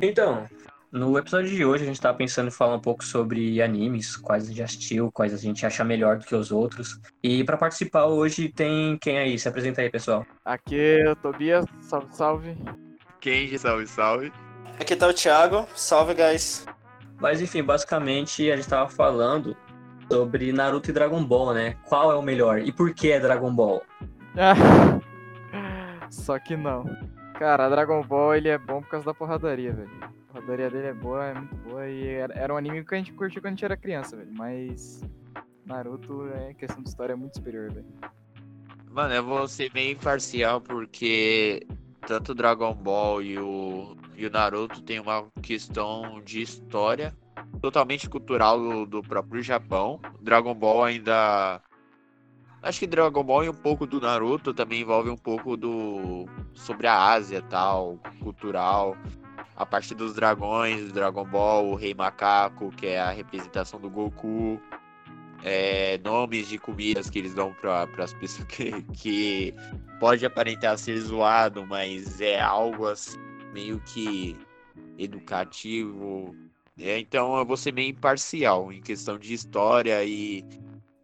Então, no episódio de hoje a gente tá pensando em falar um pouco sobre animes, quais a gente assistiu, quais a gente acha melhor do que os outros. E para participar hoje tem quem aí? Se apresenta aí, pessoal. Aqui é o Tobias, salve, salve. Kenji, salve, salve. Aqui tá o Thiago, salve, guys. Mas enfim, basicamente a gente tava falando sobre Naruto e Dragon Ball, né? Qual é o melhor e por que é Dragon Ball? Ah, Só que não. Cara, Dragon Ball ele é bom por causa da porradaria, velho. A porradaria dele é boa, é muito boa. E era, era um anime que a gente curtiu quando a gente era criança, velho. Mas Naruto, é questão de história, é muito superior, velho. Mano, eu vou ser meio imparcial porque tanto o Dragon Ball e o, e o Naruto tem uma questão de história totalmente cultural do, do próprio Japão. Dragon Ball ainda. Acho que Dragon Ball e um pouco do Naruto também envolve um pouco do. sobre a Ásia tal, cultural. A parte dos dragões, Dragon Ball, o Rei Macaco, que é a representação do Goku. é, nomes de comidas que eles dão para as pessoas que, que pode aparentar ser zoado, mas é algo assim, meio que educativo. É, então eu vou ser meio imparcial em questão de história e,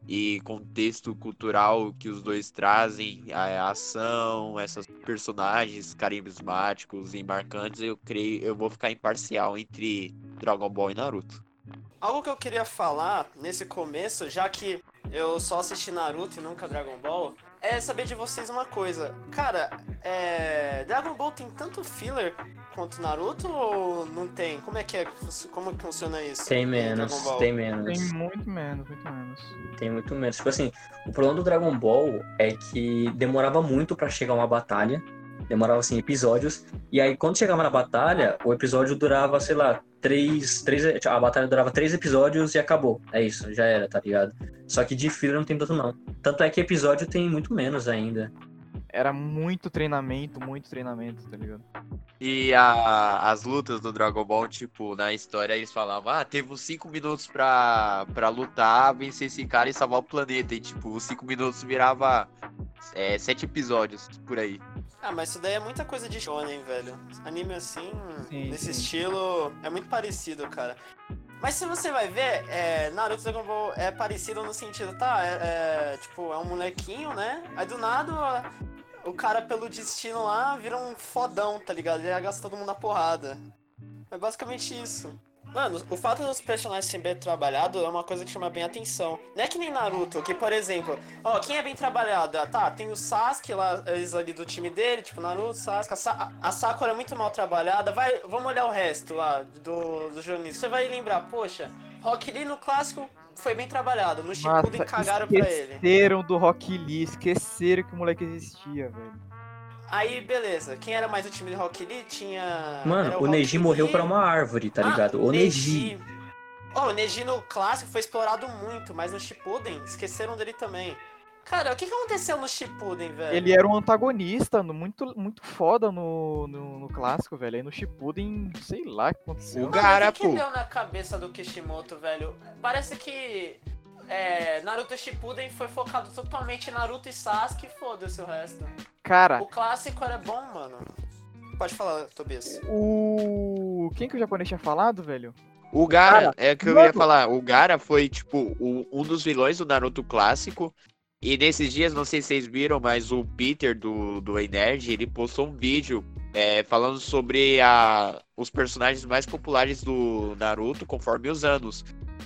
e contexto cultural que os dois trazem, a ação, essas personagens carismáticos e marcantes, eu creio, eu vou ficar imparcial entre Dragon Ball e Naruto. Algo que eu queria falar nesse começo, já que eu só assisti Naruto e nunca Dragon Ball, é saber de vocês uma coisa. Cara, é... Dragon Ball tem tanto filler quanto Naruto ou não tem? Como é que é? Como que funciona isso? Tem em menos, tem menos. Tem muito menos, muito menos. Tem muito menos. Tipo assim, o problema do Dragon Ball é que demorava muito pra chegar uma batalha. Demorava, assim, episódios. E aí, quando chegava na batalha, o episódio durava, sei lá, três. três a batalha durava três episódios e acabou. É isso, já era, tá ligado? Só que de filler não tem tanto, não. Tanto é que episódio tem muito menos ainda. Era muito treinamento, muito treinamento, tá ligado? E a- as lutas do Dragon Ball, tipo, na história eles falavam, ah, teve uns 5 minutos pra, pra lutar, vencer esse cara e salvar o planeta. E tipo, os 5 minutos virava 7 episódios por aí. Ah, mas isso daí é muita coisa de shonen, velho. Anime assim, Sim, nesse sim. estilo, é muito parecido, cara. Mas se você vai ver, é, Naruto e Dragon Ball é parecido no sentido, tá? É, é, tipo, é um molequinho, né? Aí do nada o cara, pelo destino lá, vira um fodão, tá ligado? Ele gasta todo mundo na porrada. É basicamente isso. Mano, o fato dos personagens serem bem trabalhados é uma coisa que chama bem atenção. Não é que nem Naruto, que, por exemplo, ó, quem é bem trabalhado? Ah, Tá, tem o Sasuke lá, eles ali do time dele, tipo Naruto, Sasuke, a, Sa a Sakura é muito mal trabalhada. Vai, vamos olhar o resto lá do, do jornalismo. Você vai lembrar, poxa, Rock Lee no clássico foi bem trabalhado, no Shippuden cagaram pra ele. esqueceram do Rock Lee, esqueceram que o moleque existia, velho. Aí, beleza, quem era mais o time de Rock Lee tinha... era Mano, o Rock Neji Lee, morreu pra uma árvore, tá Ah, ligado? O Neji. Oh, o Neji no clássico foi explorado muito, mas no Shippuden esqueceram dele também. Cara, o que, aconteceu no Shippuden, velho? Ele era um antagonista no- muito, muito foda no, no, no clássico, velho. Aí no Shippuden, sei lá o que aconteceu. O Gara, o que, deu na cabeça do Kishimoto, velho? Parece que é, Naruto Shippuden foi focado totalmente em Naruto e Sasuke foda-se o resto. Cara, O clássico era bom, mano. Pode falar, Tobias. o. Quem que o japonês tinha falado, velho? O Gara, Cara, é o que eu ia falar, o Gara foi, tipo, o- um dos vilões do Naruto clássico. E nesses dias, não sei se vocês viram, mas o Peter do, do Ei Nerd, ele postou um vídeo é, falando sobre a, os personagens mais populares do Naruto conforme os anos.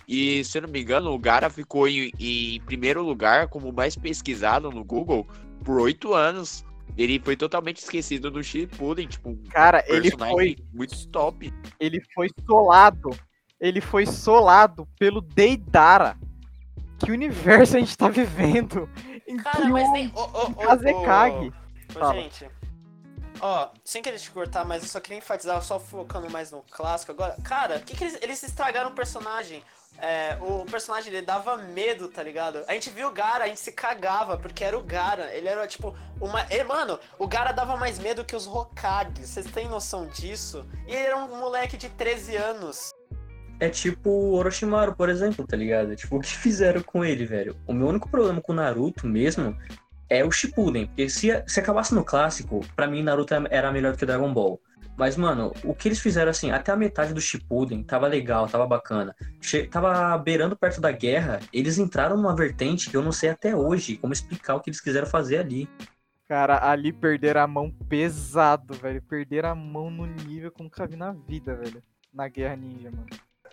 E, se eu não me engano, o Gara ficou em, em primeiro lugar como mais pesquisado no Google por oito anos. Ele foi totalmente esquecido no Shippuden, tipo, um Cara, ele personagem foi, muito top. ele foi solado. Ele foi solado pelo Deidara. Que universo a gente tá vivendo? Em Cara, que mas o nem. Ô, ô, ô, Kazekage. ô, Fala. gente. Ó, sem querer te cortar, mas eu só queria enfatizar, só focando mais no clássico agora. Cara, o que, que eles, eles estragaram o personagem? É, o personagem dele dava medo, tá ligado? A gente viu o Gara, a gente se cagava, porque era o Gara. Ele era tipo uma. E, mano, o Gara dava mais medo que os Hokages. Vocês têm noção disso? E ele era um moleque de 13 anos. É tipo o Orochimaru, por exemplo, tá ligado? Tipo, o que fizeram com ele, velho? O meu único problema com o Naruto mesmo é o Shippuden. Porque se, se acabasse no clássico, pra mim Naruto era melhor do que Dragon Ball. Mas, mano, o que eles fizeram assim, até a metade do Shippuden tava legal, tava bacana. Che tava beirando perto da guerra, eles entraram numa vertente que eu não sei até hoje como explicar o que eles quiseram fazer ali. Cara, ali perderam a mão pesado, velho. Perderam a mão no nível que nunca vi na vida, velho. Na Guerra Ninja, mano.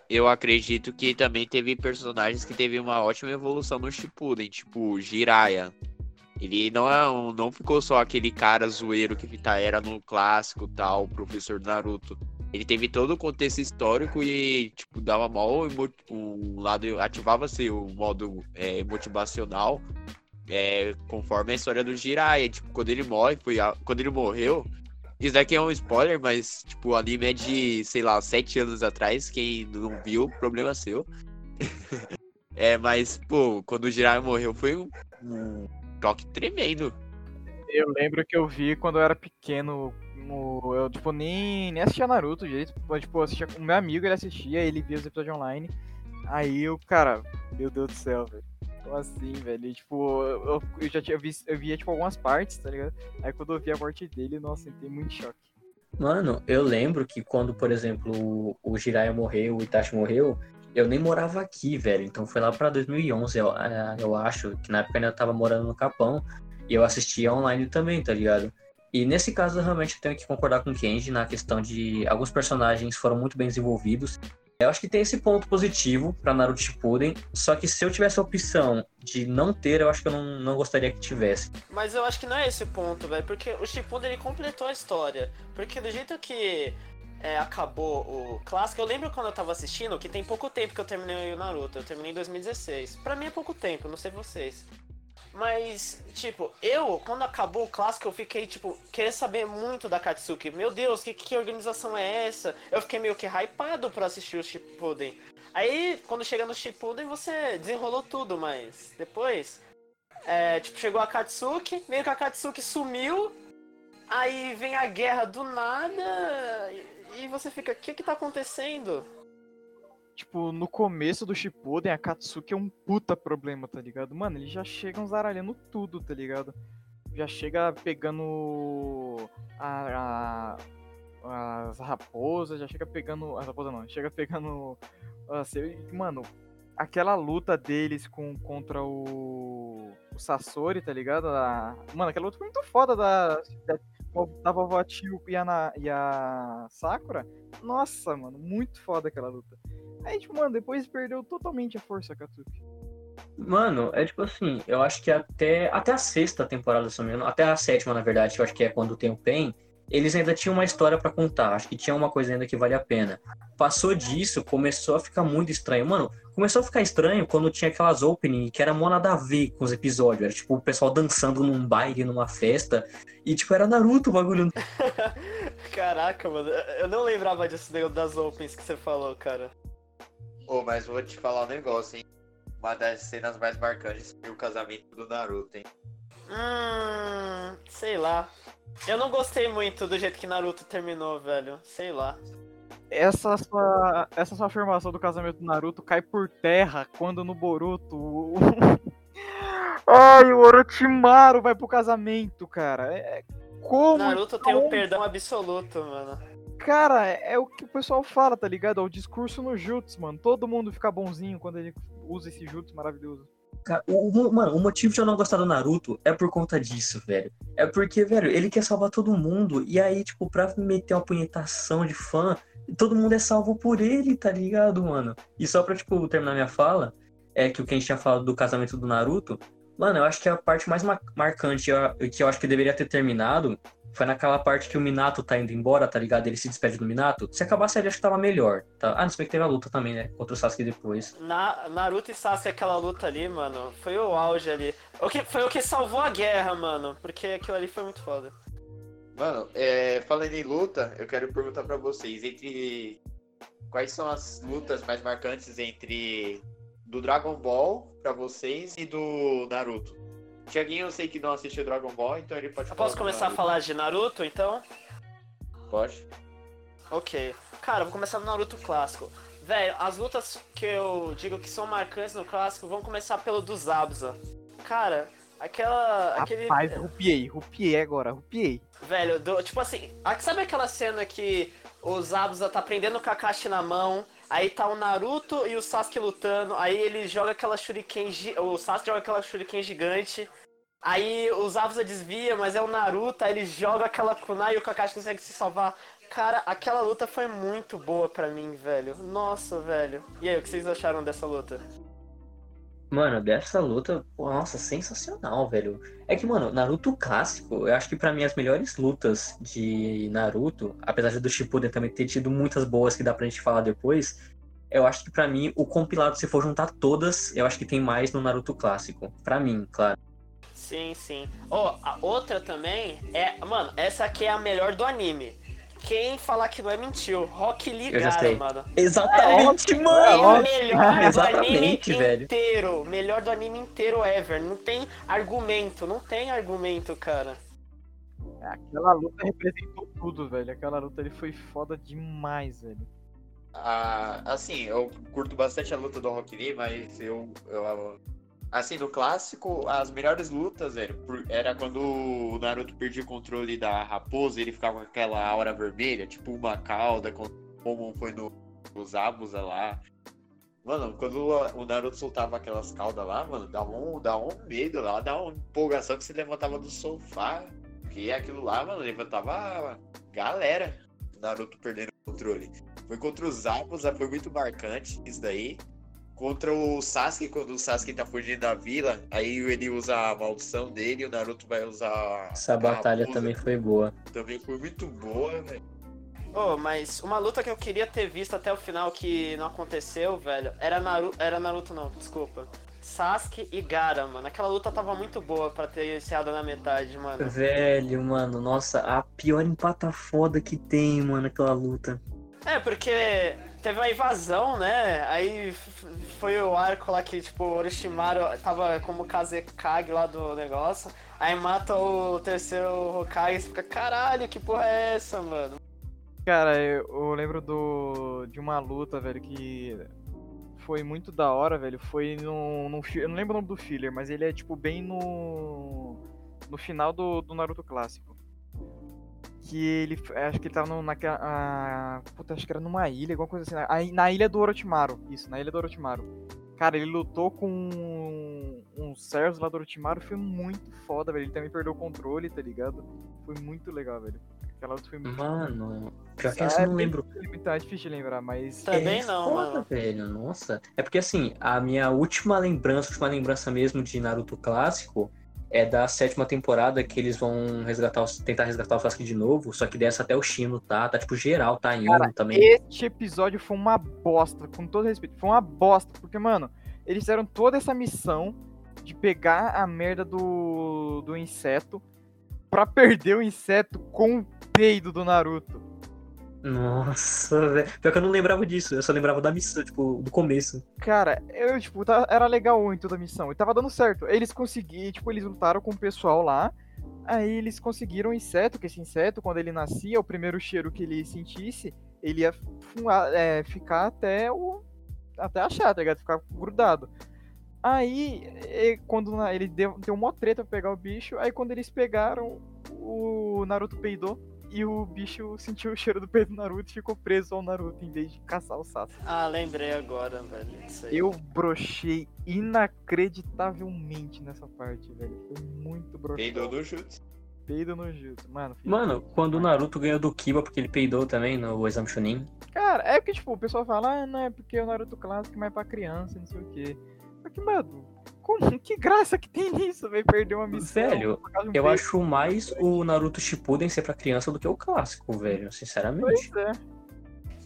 Eu acredito que também teve personagens que teve uma ótima evolução no Shippuden, tipo Jiraiya. Ele não, é um, não ficou só aquele cara zoeiro que tá, era no clássico tal, professor Naruto. Ele teve todo o contexto histórico e, tipo, dava mal um lado, ativava-se o modo é, motivacional é, conforme a história do Jiraiya. Tipo, quando ele morre, foi a... quando ele morreu. Isso daqui é um spoiler, mas, tipo, o anime é de, sei lá, sete anos atrás. Quem não viu, problema seu. é, mas, pô, quando o Jiraiya morreu foi um, um tremendo. Eu lembro que eu vi quando eu era pequeno. No, eu, tipo, nem, nem assistia Naruto direito. Tipo, assistia, o meu amigo ele assistia, ele via os episódios online. Aí eu, cara, meu Deus do céu, velho. Como assim, velho? Tipo, eu, eu já tinha visto, eu via, tipo, algumas partes, tá ligado? Aí quando eu vi a morte dele, nossa, eu muito choque. Mano, eu lembro que quando, por exemplo, o Jiraiya morreu, o Itachi morreu, eu nem morava aqui, velho. Então foi lá pra 2011, eu, é, eu acho, que na época eu ainda tava morando no Capão. E eu assistia online também, tá ligado? E nesse caso, eu realmente tenho que concordar com o Kenji na questão de alguns personagens foram muito bem desenvolvidos eu acho que tem esse ponto positivo para Naruto Shippuden, só que se eu tivesse a opção de não ter, eu acho que eu não, não gostaria que tivesse. Mas eu acho que não é esse ponto, velho, porque o Shippuden ele completou a história. Porque do jeito que é, acabou o clássico, eu lembro quando eu tava assistindo, que tem pouco tempo que eu terminei o Naruto, eu terminei em 2016. Para mim é pouco tempo, não sei vocês. Mas, tipo, eu, quando acabou o clássico, eu fiquei, tipo, querendo saber muito da Katsuki. Meu Deus, que, que organização é essa? Eu fiquei meio que hypado pra assistir o Shippuden. Aí, quando chega no Shippuden, você desenrolou tudo, mas depois, é, tipo, chegou a Katsuki, meio que a Katsuki sumiu, aí vem a guerra do nada, e, e você fica, o que que tá acontecendo? Tipo, no começo do Shippuden, a Katsuki é um puta problema, tá ligado? Mano, eles já chegam zaralhando tudo, tá ligado? Já chega pegando a, a, as raposas, já chega pegando. As raposas não, chega pegando. Assim, mano, aquela luta deles com, contra o, o Sasori, tá ligado? A, mano, aquela luta foi muito foda da, da, da vovó Tio e a, e a Sakura. Nossa, mano, muito foda aquela luta. Aí, tipo, mano, depois perdeu totalmente a força, Katsuki. Mano, é tipo assim, eu acho que até, até a sexta temporada, se não me engano, até a sétima, na verdade, que eu acho que é quando tem o Pen, eles ainda tinham uma história para contar. Acho que tinha uma coisa ainda que vale a pena. Passou disso, começou a ficar muito estranho. Mano, começou a ficar estranho quando tinha aquelas opening que era mó nada a ver com os episódios. Era tipo o pessoal dançando num baile, numa festa. E tipo, era Naruto o bagulho. Caraca, mano. Eu não lembrava disso das opens que você falou, cara. Pô, oh, mas vou te falar um negócio, hein? Uma das cenas mais marcantes foi o casamento do Naruto, hein? Hum, sei lá. Eu não gostei muito do jeito que Naruto terminou, velho. Sei lá. Essa sua, essa sua afirmação do casamento do Naruto cai por terra quando no Boruto. Ai, o Orochimaru vai pro casamento, cara. É, como? Naruto tem um perdão absoluto, mano. Cara, é o que o pessoal fala, tá ligado? É o discurso no Jutsu, mano. Todo mundo fica bonzinho quando ele usa esse Jutsu maravilhoso. Cara, o, mano, o motivo de eu não gostar do Naruto é por conta disso, velho. É porque, velho, ele quer salvar todo mundo. E aí, tipo, pra meter uma punhetação de fã, todo mundo é salvo por ele, tá ligado, mano? E só pra, tipo, terminar minha fala, é que o que a gente tinha falado do casamento do Naruto, mano, eu acho que a parte mais marcante que eu acho que deveria ter terminado foi naquela parte que o Minato tá indo embora, tá ligado? Ele se despede do Minato. Se acabasse ali, acho que tava melhor. Tá? Ah, não sei que teve a luta também, né? Contra o Sasuke depois. Na, Naruto e Sasuke, aquela luta ali, mano, foi o auge ali. O que, foi o que salvou a guerra, mano. Porque aquilo ali foi muito foda. Mano, é, falando em luta, eu quero perguntar para vocês, entre quais são as lutas mais marcantes entre do Dragon Ball para vocês e do Naruto? Tiaguinho, eu sei que não assistiu Dragon Ball, então ele pode Eu posso começar a falar de Naruto, então? Pode. Ok. Cara, vou começar no Naruto clássico. Velho, as lutas que eu digo que são marcantes no clássico vão começar pelo do Zabuza. Cara, aquela. aquele. Rapaz, rupiei, rupiei agora, rupiei. Velho, do- tipo assim, sabe aquela cena que o Zabuza tá prendendo o Kakashi na mão, aí tá o Naruto e o Sasuke lutando, aí ele joga aquela shuriken, o Sasuke joga aquela shuriken gigante, aí o Zabuza desvia, mas é o Naruto, aí ele joga aquela kunai e o Kakashi consegue se salvar. Cara, aquela luta foi muito boa pra mim, velho. Nossa, velho. E aí, o que vocês acharam dessa luta? Mano, dessa luta, nossa, sensacional, velho. É que, mano, Naruto clássico, eu acho que pra mim as melhores lutas de Naruto, apesar do Shippuden também ter tido muitas boas que dá pra gente falar depois, eu acho que pra mim o compilado, se for juntar todas, eu acho que tem mais no Naruto clássico. Pra mim, claro. Sim, sim. Ó, a outra também é. Mano, essa aqui é a melhor do anime. Quem falar que não é mentiu. Rock Lee Eu Gara, sei. mano. Exatamente, É mano! o melhor do Exatamente, anime velho. inteiro. Melhor do anime inteiro ever. Não tem argumento. Não tem argumento, cara. Aquela luta representou tudo, velho. Aquela luta ali foi foda demais, velho. Ah, assim, eu curto bastante a luta do Rock Lee, mas eu, eu- Assim, no clássico, as melhores lutas, velho, era quando o Naruto perdia o controle da raposa ele ficava com aquela aura vermelha, tipo uma cauda, com- como foi no, nos lá. Mano, quando o Naruto soltava aquelas caudas lá, mano, dava um, dava um medo lá, dava uma empolgação que você levantava do sofá. Porque aquilo lá, mano, levantava galera. Naruto perdendo o controle. Foi contra os Zabuza, foi muito marcante isso daí. Contra o Sasuke, quando o Sasuke tá fugindo da vila, aí ele usa a maldição dele e o Naruto vai usar. Essa a batalha também foi boa. Também foi muito boa, velho. Oh, mas uma luta que eu queria ter visto até o final que não aconteceu, velho, era Naruto. Era Naruto não, desculpa. Sasuke e Gara, mano. Aquela luta tava muito boa pra ter encerrado na metade, mano. Velho, mano, nossa, a pior empata foda que tem, mano, aquela luta. É, porque teve uma invasão, né? Aí foi o arco lá que, tipo, o Orochimaru tava como Kazekage lá do negócio. Aí mata o terceiro Hokage e fica, caralho, que porra é essa, mano? Cara, eu, lembro do, de uma luta, velho, que foi muito da hora, velho. Foi no. fi- Eu não lembro o nome do filler, mas ele é, tipo, bem no. No final do, do Naruto clássico. Que ele. Acho que ele tava no, naquela. ah, puta, acho que era numa ilha, alguma coisa assim. Aí, na ilha do Orochimaru. Isso, na ilha do Orochimaru. Cara, ele lutou com uns servos lá do Orochimaru. Foi muito foda, velho. Ele também perdeu o controle, tá ligado? Foi muito legal, velho. Aquela luta foi muito Mano, pior que Ah, eu é não lembro. Tá difícil de lembrar, mas. Também é não, foda, mano. velho, nossa. É porque assim, a minha última lembrança, última lembrança mesmo de Naruto clássico é da sétima temporada que eles vão resgatar, tentar resgatar o Sasuke de novo, só que dessa até o Shino tá, tá tipo geral, tá indo Cara, também. Este episódio foi uma bosta, com todo respeito. Foi uma bosta, porque, mano, eles fizeram toda essa missão de pegar a merda do, do inseto pra perder o inseto com o peido do Naruto. Nossa, velho. Pior que eu não lembrava disso, eu só lembrava da missão, tipo, do começo. Cara, eu, tipo, tá- era legal em toda a missão. E tava dando certo. Eles conseguiram, tipo, eles lutaram com o pessoal lá. Aí eles conseguiram o inseto, que esse inseto, quando ele nascia, o primeiro cheiro que ele sentisse, ele ia é, ficar até o. Até achar, tá ligado? Ficar grudado. Aí, quando ele deu, deu uma treta pra pegar o bicho, aí quando eles pegaram, o Naruto peidou. E o bicho sentiu o cheiro do peido do Naruto e ficou preso ao Naruto em vez de caçar o Sasuke. Ah, lembrei agora, velho. Isso aí. Eu brochei inacreditavelmente nessa parte, velho. Foi muito Peidou broxado. no chute. Peido no jutsu, mano. Mano, quando o. Naruto ganhou do Kiba porque ele peidou também no exame Chunin. Cara, é que, tipo, o pessoal fala, ah, não, é porque o Naruto clássico é mais pra criança, não sei o quê. Só que, mano, como, que graça que tem nisso, velho? Perder uma missão. Velho, um Eu acho mais o Naruto Shippuden ser pra criança do que o clássico, velho, sinceramente. Pois é.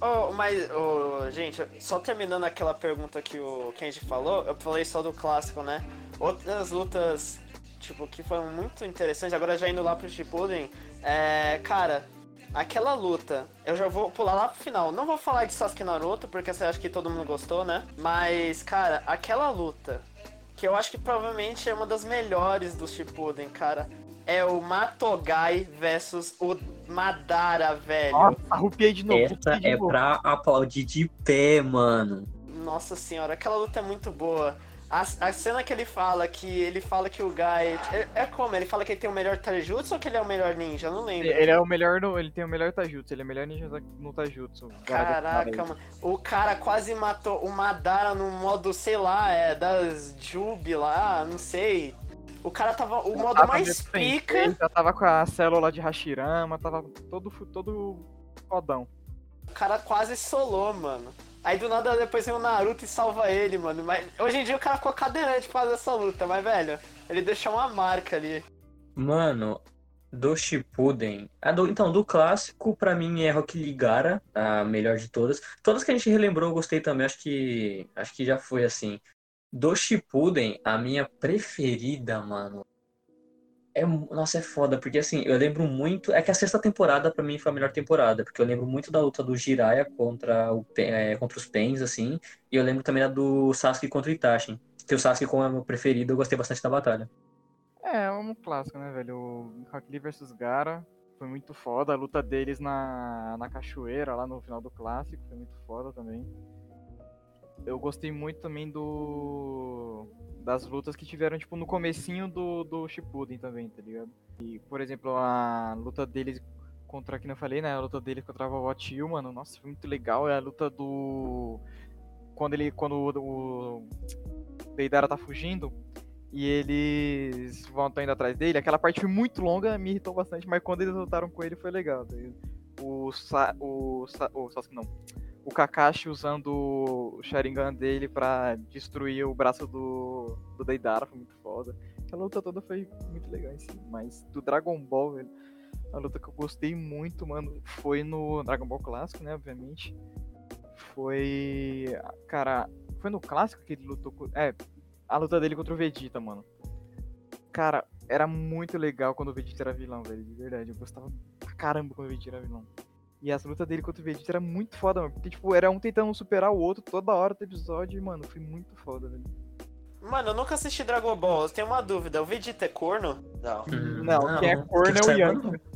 Oh, mas, oh, gente, só terminando aquela pergunta que o Kenji falou, eu falei só do clássico, né? Outras lutas, tipo, que foram muito interessantes, agora já indo lá pro Shippuden, é, cara, aquela luta, eu já vou pular lá pro final, não vou falar de Sasuke e Naruto, porque você acha que todo mundo gostou, né? Mas, cara, aquela luta, que eu acho que provavelmente é uma das melhores do Shippuden, cara, é o Matogai versus o Madara, velho. Nossa, arrupiei de novo. Essa de é novo. pra aplaudir de pé, mano. Nossa senhora, aquela luta é muito boa. A, a cena que ele fala que ele fala que o Guy. É, é como? Ele fala que ele tem o melhor Taijutsu ou que ele é o melhor ninja? Eu não lembro. Ele é o melhor no, ele tem o melhor Tajutsu, ele é o melhor ninja no Tajutsu. Caraca, mano. O cara quase matou o Madara no modo, sei lá, é das Jubi lá, não sei. O cara tava. O modo Tava mais pica. Ele já tava com a célula de Hashirama, tava todo, todo fodão. O cara quase solou, mano. Aí do nada depois vem o Naruto e salva ele, mano. Mas hoje em dia o cara ficou cadeirante pra fazer essa luta, mas velho, ele deixou uma marca ali. Mano, do Shippuden. a do- então, do clássico, pra mim é Rock Lee Gara, a melhor de todas. Todas que a gente relembrou, eu gostei também. Acho que, acho que já foi assim. Do Shippuden, a minha preferida, mano. É, nossa, é foda, porque assim, eu lembro muito. É que a sexta temporada pra mim foi a melhor temporada, porque eu lembro muito da luta do Jiraiya contra, o, é, contra os Pens, assim. E eu lembro também da do Sasuke contra o Itachi. Que o Sasuke, como é meu preferido, eu gostei bastante da batalha. É, é um clássico, né, velho? O Rock Lee vs Gara foi muito foda. A luta deles na, na cachoeira, lá no final do clássico, foi muito foda também. Eu gostei muito também do das lutas que tiveram, tipo, no comecinho do, do Shippuden também, tá ligado? E, por exemplo, a luta deles contra, que eu falei, né? A luta dele contra a Vovó Tio, mano, nossa, foi muito legal. É a luta do... Quando ele, quando o, o Deidara tá fugindo, e eles vão indo atrás dele. Aquela parte foi muito longa, me irritou bastante, mas quando eles lutaram com ele foi legal. tá? O, Sa o, Sa o Sasuke não. O Kakashi usando o Sharingan dele pra destruir o braço do, do Deidara foi muito foda. Aquela luta toda foi muito legal em si. Mas do Dragon Ball, velho, a luta que eu gostei muito, mano, foi no Dragon Ball clássico, né, obviamente. Foi. Cara, foi no clássico que ele lutou com. É, a luta dele contra o Vegeta, mano. Cara, era muito legal quando o Vegeta era vilão, velho. De verdade. Eu gostava pra caramba quando o Vegeta era vilão. E as lutas dele contra o Vegeta era muito foda, mano. Porque, tipo, era um tentando superar o outro toda hora do episódio. E, mano, foi muito foda, velho. Mano, eu nunca assisti Dragon Ball, eu tenho uma dúvida. O Vegeta é corno? Não. Hum, Não, quem é corno que é o Yantia. não.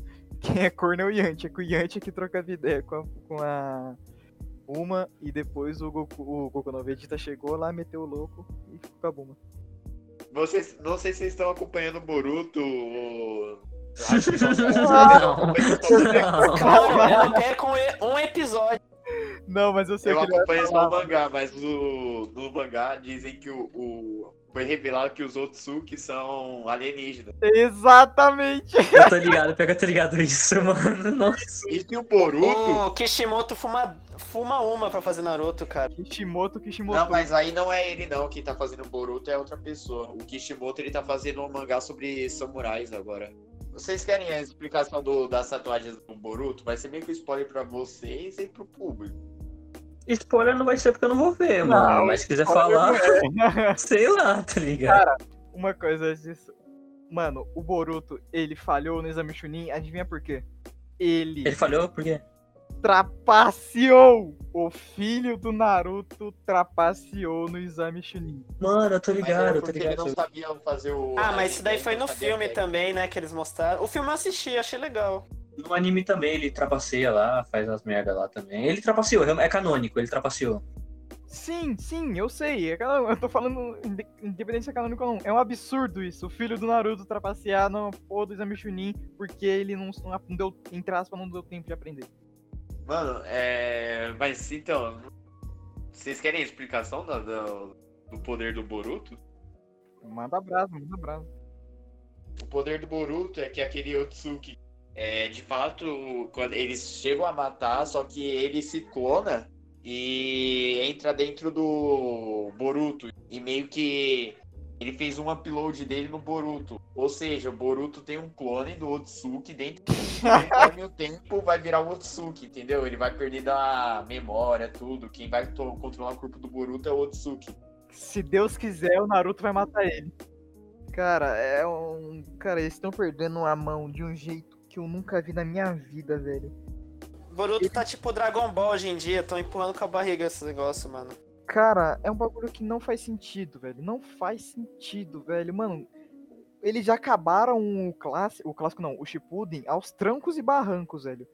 Quem é corno é o Yantia. Que o Yantia que trocava ideia com a, com a Uma. E depois o Goku, o Goku no Vegeta chegou lá, meteu o louco e ficou com a Buma. Vocês, não sei se vocês estão acompanhando o Boruto. que Não. não. Cara, eu quero com um episódio. Não, mas eu sei Eu o que ele vai acompanho só o mangá, mas no, no mangá dizem que o, o- Foi revelado que os Otsuki são alienígenas. Exatamente. Eu tô ligado, pega, tô ligado isso, mano. Nossa. E se o Boruto. O Kishimoto fuma, fuma uma pra fazer Naruto, cara. Kishimoto, Kishimoto. Não, mas aí não é ele não que tá fazendo o Boruto, é outra pessoa. O Kishimoto ele tá fazendo um mangá sobre samurais agora. Vocês querem a explicação do, das tatuagens do Boruto? Vai ser meio que spoiler pra vocês e pro público. Spoiler não vai ser porque eu não vou ver, Não, mano. Mas se quiser falar, sei lá, tá ligado? Uma coisa disso. Mano, o Boruto, ele falhou no exame Chunin, adivinha por quê? Ele, Ele falhou por quê? Trapaceou! O filho do Naruto trapaceou no exame Chunin. Mano, eu tô ligado, era eu tô porque ele ligado. não sabia fazer o. Ah, mas isso daí foi no filme que- também, né? Que eles mostraram. O filme eu assisti, achei legal. No anime também ele trapaceia lá, faz as merdas lá também. Ele trapaceou, é canônico, ele trapaceou. Sim, sim, eu sei. é Eu tô falando inde- independente se é canônico ou não. É um absurdo isso. O filho do Naruto trapacear no porra do exame Chunin porque ele não, não deu, entre aspas, não deu tempo de aprender. Mano, é. Mas então. Vocês querem a explicação do, do, do poder do Boruto? Manda abraço, manda abraço. O poder do Boruto é que aquele Otsuki, é, de fato, quando eles chegam a matar, só que ele se clona e entra dentro do Boruto. E meio que ele fez um upload dele no Boruto. Ou seja, o Boruto tem um clone do Otsuki dentro conforme o tempo vai virar o Otsuki, entendeu? Ele vai perdendo a memória, tudo. Quem vai controlar o corpo do Boruto é o Otsuki. Se Deus quiser, o Naruto vai matar ele. Cara, é um. Cara, eles estão perdendo a mão de um jeito que eu nunca vi na minha vida, velho. Boruto tá tipo Dragon Ball hoje em dia, tão empurrando com a barriga esse negócio, mano. Cara, é um bagulho que não faz sentido, velho. Não faz sentido, velho. Mano, eles já acabaram o clássico, o clássico não, o Shippuden aos trancos e barrancos, velho.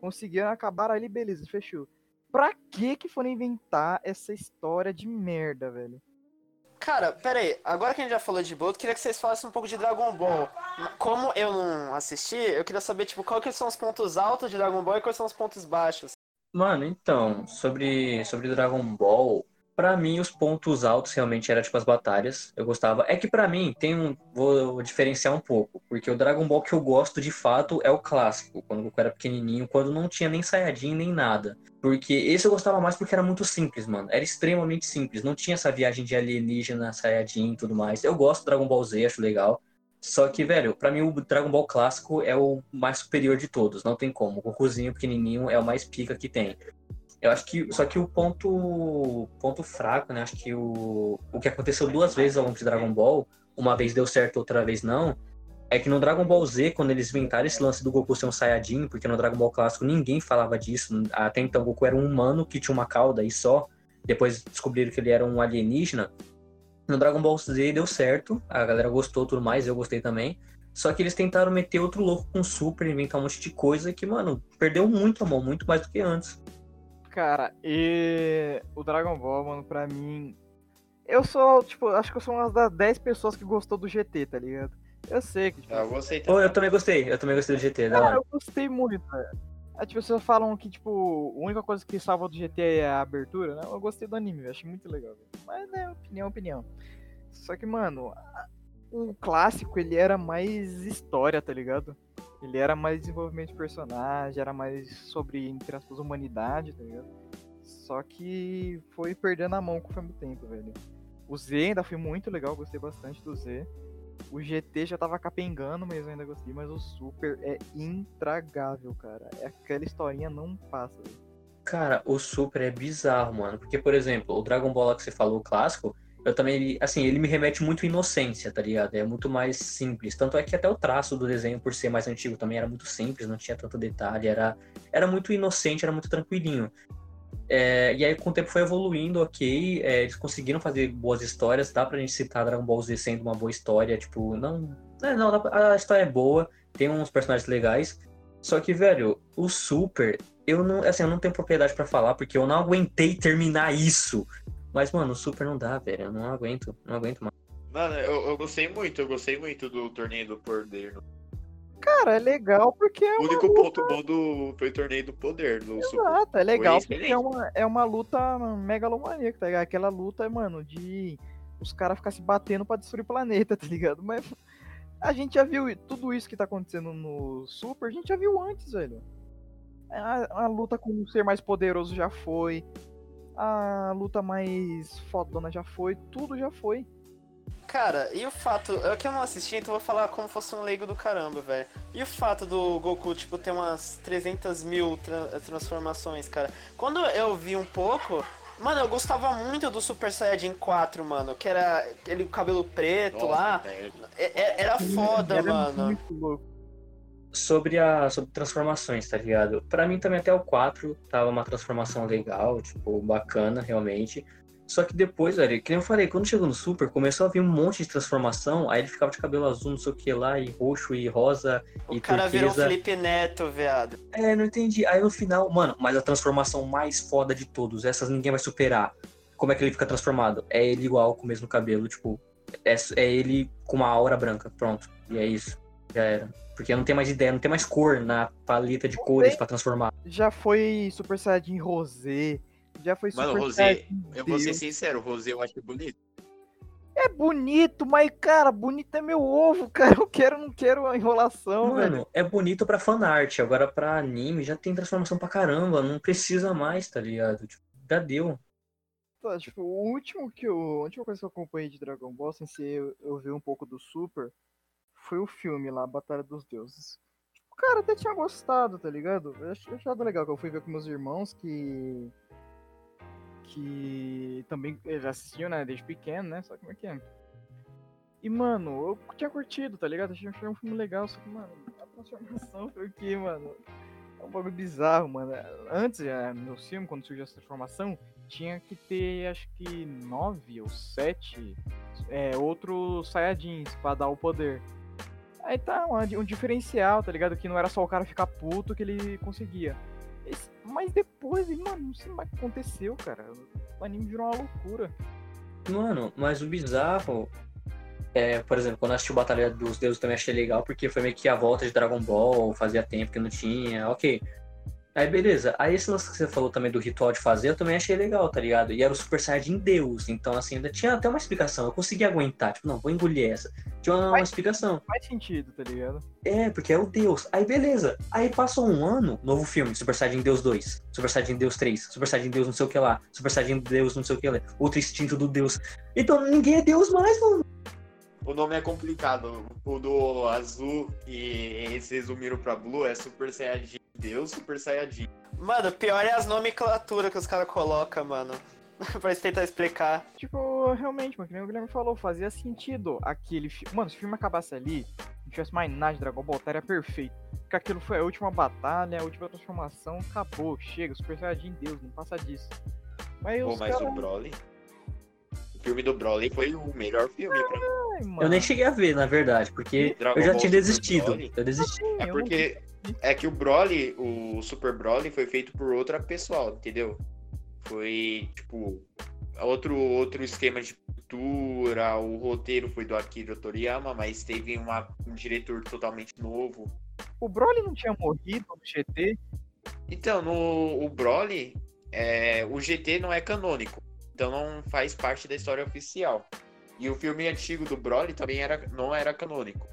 Conseguiram acabar ali, beleza, fechou. Pra que que foram inventar essa história de merda, velho? Cara, pera aí, agora que a gente já falou de Boruto, queria que vocês falassem um pouco de Dragon Ball. Como eu não assisti, eu queria saber, tipo, qual que são os pontos altos de Dragon Ball e quais são os pontos baixos. Mano, então, sobre, sobre Dragon Ball, pra mim os pontos altos realmente eram tipo as batalhas. Eu gostava. É que pra mim tem um. Vou diferenciar um pouco. Porque o Dragon Ball que eu gosto de fato é o clássico. Quando o Goku era pequenininho, quando não tinha nem Saiyajin nem nada. Porque esse eu gostava mais porque era muito simples, mano. Era extremamente simples. Não tinha essa viagem de alienígena, Saiyajin e tudo mais. Eu gosto do Dragon Ball Z, acho legal. Só que, velho, pra mim o Dragon Ball clássico é o mais superior de todos. Não tem como. O Gokuzinho pequenininho é o mais pica que tem. Eu acho que. Só que o ponto, ponto fraco, né? Acho que o, o que aconteceu duas vezes ao longo de Dragon Ball, uma vez deu certo, outra vez não, é que no Dragon Ball Z, quando eles inventaram esse lance do Goku ser um Saiyajin, porque no Dragon Ball clássico ninguém falava disso, até então o Goku era um humano que tinha uma cauda e só, depois descobriram que ele era um alienígena. No Dragon Ball Z deu certo, a galera gostou tudo mais, eu gostei também. Só que eles tentaram meter outro louco com Super, inventar um monte de coisa que, mano, perdeu muito a mão, muito mais do que antes. Cara, e o Dragon Ball, mano, pra mim. Eu sou, tipo, acho que eu sou uma das 10 pessoas que gostou do GT, tá ligado? Eu sei que, tipo, Eu gostei Oh, também. eu também gostei, eu também gostei do GT, Cara, hora. eu gostei muito, velho. Aí, tipo, vocês falam que, tipo, a única coisa que salva do GT é a abertura, né? Eu gostei do anime, eu achei muito legal, velho. Mas, né, opinião, opinião. Só que, mano, a- o clássico, ele era mais história, tá ligado? Ele era mais desenvolvimento de personagem, era mais sobre, entre aspas, humanidade, tá ligado? Só que foi perdendo a mão conforme o tempo, velho. O Z ainda foi muito legal, gostei bastante do Z. O GT já tava capengando, mas eu ainda gostei. Mas o Super é intragável, cara. É aquela historinha não passa. velho. Cara, o Super é bizarro, mano. Porque, por exemplo, o Dragon Ball que você falou, o clássico, eu também, assim, ele me remete muito à inocência, tá ligado? É muito mais simples. Tanto é que até o traço do desenho, por ser mais antigo, também era muito simples, não tinha tanto detalhe, era, era muito inocente, era muito tranquilinho. É, e aí, com o tempo foi evoluindo, ok. é, eles conseguiram fazer boas histórias, dá pra gente citar Dragon Ball Z sendo uma boa história, tipo, não. é, não, a história é boa, tem uns personagens legais. Só que, velho, o Super, eu não, assim, eu não tenho propriedade pra falar, porque eu não aguentei terminar isso. Mas, mano, o Super não dá, velho. Eu não aguento, não aguento mais. Mano, eu, eu gostei muito, eu gostei muito do torneio do poder. Cara, é legal porque é O uma único luta. ponto bom do foi o torneio do poder do Super. Exato, é legal porque é uma, é uma luta megalomaníaca, tá ligado? Aquela luta, mano, de os caras ficar se batendo pra destruir o planeta, tá ligado? Mas a gente já viu tudo isso que tá acontecendo no Super, a gente já viu antes, velho. A, a luta com o ser mais poderoso já foi. A luta mais fodona já foi. Tudo já foi. Cara, e o fato. É que eu não assisti, então eu vou falar como fosse um leigo do caramba, velho. E o fato do Goku, tipo, ter umas 300 mil tra- transformações, cara. Quando eu vi um pouco. Mano, eu gostava muito do Super Saiyajin 4, mano. Que era aquele cabelo preto Nossa, lá. É- é- Era foda, Era mano. muito louco. Sobre a sobre transformações, tá ligado? Pra mim também até o 4 tava uma transformação legal, tipo, bacana, realmente. Só que depois, velho, que nem eu falei, quando chegou no Super, começou a vir um monte de transformação, aí ele ficava de cabelo azul, não sei o que lá, e roxo, e rosa, O e cara virou turquesa. Felipe Neto, viado. É, não entendi. Aí no final, mano, mas a transformação mais foda de todos, essas ninguém vai superar. Como é que ele fica transformado? É ele igual, com o mesmo cabelo, tipo, é, é ele com uma aura branca, pronto. E é isso, já era. Porque não tem mais ideia, não tem mais cor na paleta de cores pra transformar. Já foi Super Saiyajin Rosé. Já foi Mano, Super Rosé, Saiyajin Eu vou ser sincero, o Rosé eu acho bonito. É bonito, mas, cara, bonito é meu ovo, cara. Eu quero, não quero a enrolação, velho. Mano, é bonito pra fanart, agora pra anime já tem transformação pra caramba, não precisa mais, tá ligado? Tipo, já deu. Tá, tipo, o último que eu. A última coisa que eu acompanhei de Dragon Ball, sem ser eu, eu ver um pouco do Super, foi o filme lá, Batalha dos Deuses. Tipo, cara, até tinha gostado, tá ligado? Eu achei achado legal que eu fui ver com meus irmãos que. Que também eles assistiam, né, desde pequeno, né? Só que como é que é? E, mano, eu tinha curtido, tá ligado? Achei um filme legal, só que, mano, a transformação foi o quê, mano? É um bagulho bizarro, mano. Antes, é, no filme, quando surgiu essa transformação, tinha que ter, acho que, nove ou sete é, outros Saiyajins pra dar o poder. Aí tá, um, um diferencial, tá ligado? Que não era só o cara ficar puto que ele conseguia. Mas depois, mano, não sei mais o que aconteceu, cara. O anime virou uma loucura. Mano, mas o bizarro. É, por exemplo, quando eu assisti o Batalha dos Deuses também achei legal, porque foi meio que a volta de Dragon Ball, fazia tempo que não tinha, ok. Aí beleza, aí esse lance que você falou também do ritual de fazer, eu também achei legal, tá ligado? E era o Super Saiyajin Deus, então assim, ainda tinha até uma explicação, eu consegui aguentar, tipo, não, vou engolir essa. Tinha uma, uma explicação. Faz sentido, tá ligado? É, porque é o Deus. Aí beleza. Aí passou um ano, novo filme, Super Saiyajin Deus 2, Super Saiyajin Deus 3, Super Saiyajin Deus não sei o que lá, Super Saiyajin Deus não sei o que lá, outro instinto do Deus. Então ninguém é Deus mais, mano. O nome é complicado. O do azul e eles resumiram pra Blue é Super Saiyajin Deus, Super Saiyajin. Mano, pior é as nomenclaturas que os caras colocam, mano. pra eles tentar explicar. Tipo, realmente, mano, que nem o Guilherme falou, fazia sentido aquele filme. Mano, se o filme acabasse ali, não tivesse mais nada de Dragon Ball, estaria perfeito. Porque aquilo foi a última batalha, a última transformação, acabou, chega, Super Saiyajin Deus, não passa disso. Mas Pô, mas caras... o Broly. O filme do Broly foi o melhor filme pra mim. Ai, Eu nem cheguei a ver, na verdade, porque Dragon eu já Ball tinha Super desistido. Broly? Eu desisti. É eu porque é que o Broly, o Super Broly foi feito por outra pessoa, entendeu? Foi tipo outro outro esquema de pintura, o roteiro foi do Akira Toriyama, mas teve uma, um diretor totalmente novo. O Broly não tinha morrido no GT? Então, no o Broly, é, o GT não é canônico, então não faz parte da história oficial. E o filme antigo do Broly também era, não era canônico.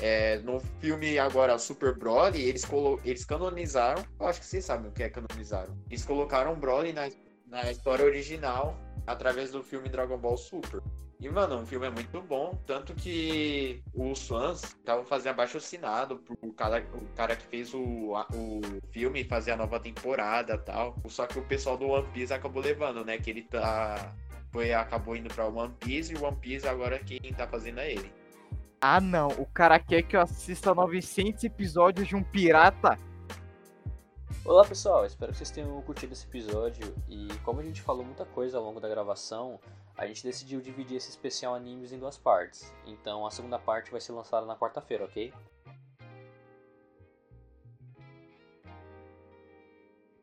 É, no filme agora Super Broly, eles, colo eles canonizaram. Eu acho que vocês sabem o que é canonizaram. Eles colocaram Broly na, na história original através do filme Dragon Ball Super. E, mano, o filme é muito bom. Tanto que os fãs estavam fazendo abaixo assinado pro cara, o cara que fez o, a- o filme fazer a nova temporada e tal. Só que o pessoal do One Piece acabou levando, né? Que ele tá. Foi, acabou indo pra One Piece e o One Piece agora quem tá fazendo é ele. Ah, não. O cara quer que eu assista 900 episódios de um pirata? Olá pessoal, espero que vocês tenham curtido esse episódio e como a gente falou muita coisa ao longo da gravação, a gente decidiu dividir esse especial animes em duas partes. Então a segunda parte vai ser lançada na quarta-feira, ok?